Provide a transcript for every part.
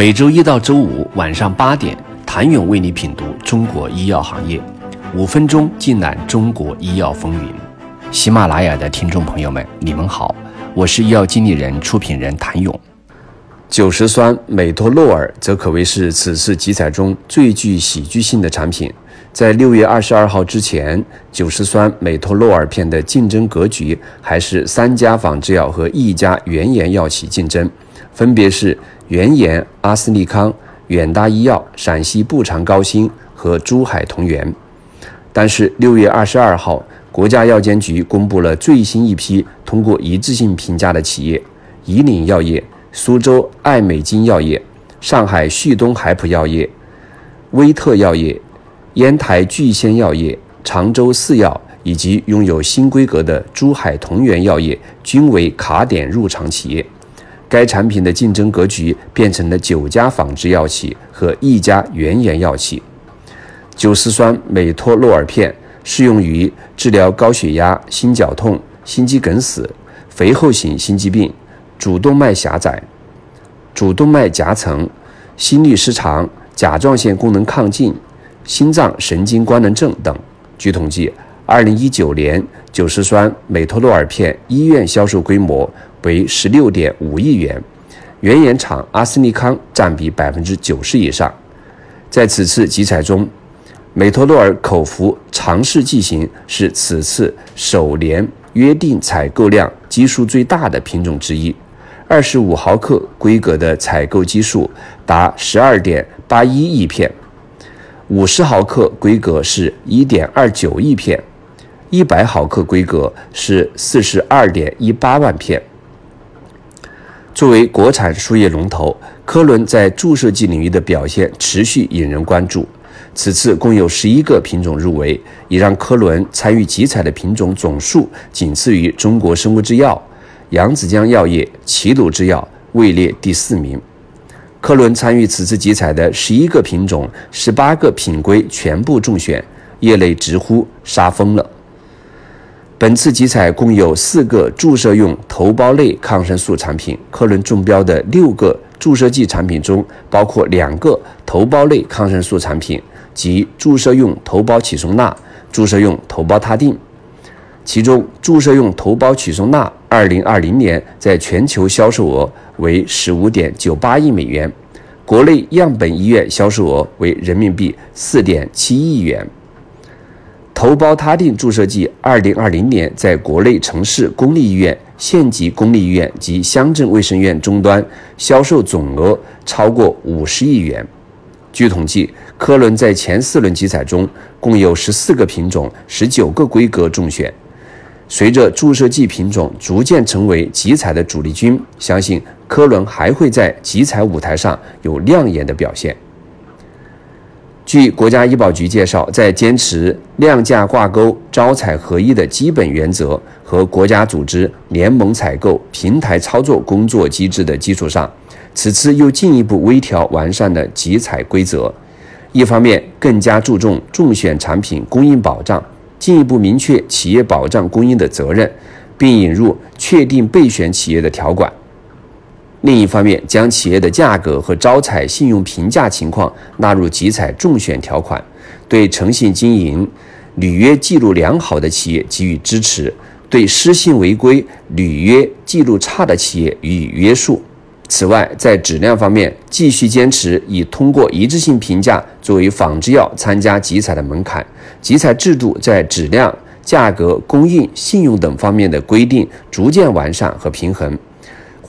每周一到周五晚上八点，谭勇为你品读中国医药行业，五分钟尽览中国医药风云。喜马拉雅的听众朋友们，你们好，我是医药经理人、出品人谭勇。酒石酸美托洛尔则可谓是此次集采中最具喜剧性的产品。在六月二十二号之前，酒石酸美托洛尔片的竞争格局还是三家仿制药和一家原研药企竞争，分别是。原研、阿斯利康、远大医药、陕西步长高新和珠海同源。但是六月二十二号，国家药监局公布了最新一批通过一致性评价的企业：以岭药业、苏州爱美金药业、上海旭东海普药业、威特药业、烟台聚仙药业、常州四药以及拥有新规格的珠海同源药业，均为卡点入场企业。该产品的竞争格局变成了九家仿制药企和一家原研药企。酒石酸美托洛尔片适用于治疗高血压、心绞痛、心肌梗死、肥厚型心肌病、主动脉狭窄、主动脉夹层、心律失常、甲状腺功能亢进、心脏神经官能症等。据统计，二零一九年酒石酸美托洛尔片医院销售规模。为十六点五亿元，原研厂阿斯利康占比百分之九十以上。在此次集采中，美托洛尔口服尝试剂型是此次首年约定采购量基数最大的品种之一，二十五毫克规格的采购基数达十二点八一亿片，五十毫克规格是一点二九亿片，一百毫克规格是四十二点一八万片。作为国产输液龙头，科伦在注射剂领域的表现持续引人关注。此次共有十一个品种入围，也让科伦参与集采的品种总数仅次于中国生物制药、扬子江药业、齐鲁制药，位列第四名。科伦参与此次集采的十一个品种、十八个品规全部中选，业内直呼杀疯了。本次集采共有四个注射用头孢类抗生素产品，科伦中标的六个注射剂产品中，包括两个头孢类抗生素产品，即注射用头孢曲松钠、注射用头孢他定。其中，注射用头孢曲松钠2020年在全球销售额为15.98亿美元，国内样本医院销售额为人民币4.7亿元。头孢他定注射剂，二零二零年在国内城市公立医院、县级公立医院及乡镇卫生院终端销售总额超过五十亿元。据统计，科伦在前四轮集采中共有十四个品种、十九个规格中选。随着注射剂品种逐渐成为集采的主力军，相信科伦还会在集采舞台上有亮眼的表现。据国家医保局介绍，在坚持量价挂钩、招采合一的基本原则和国家组织联盟采购、平台操作工作机制的基础上，此次又进一步微调完善了集采规则。一方面，更加注重中选产品供应保障，进一步明确企业保障供应的责任，并引入确定备选企业的条款。另一方面，将企业的价格和招采信用评价情况纳入集采中选条款，对诚信经营、履约记录良好的企业给予支持，对失信违规、履约记录差的企业予以约束。此外，在质量方面，继续坚持以通过一致性评价作为仿制药参加集采的门槛，集采制度在质量、价格、供应、信用等方面的规定逐渐完善和平衡。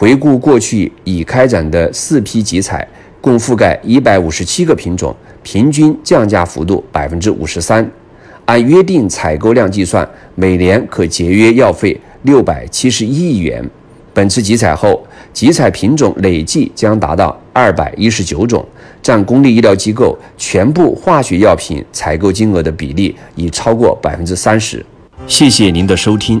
回顾过去已开展的四批集采，共覆盖一百五十七个品种，平均降价幅度百分之五十三。按约定采购量计算，每年可节约药费六百七十一亿元。本次集采后，集采品种累计将达到二百一十九种，占公立医疗机构全部化学药品采购金额的比例已超过百分之三十。谢谢您的收听。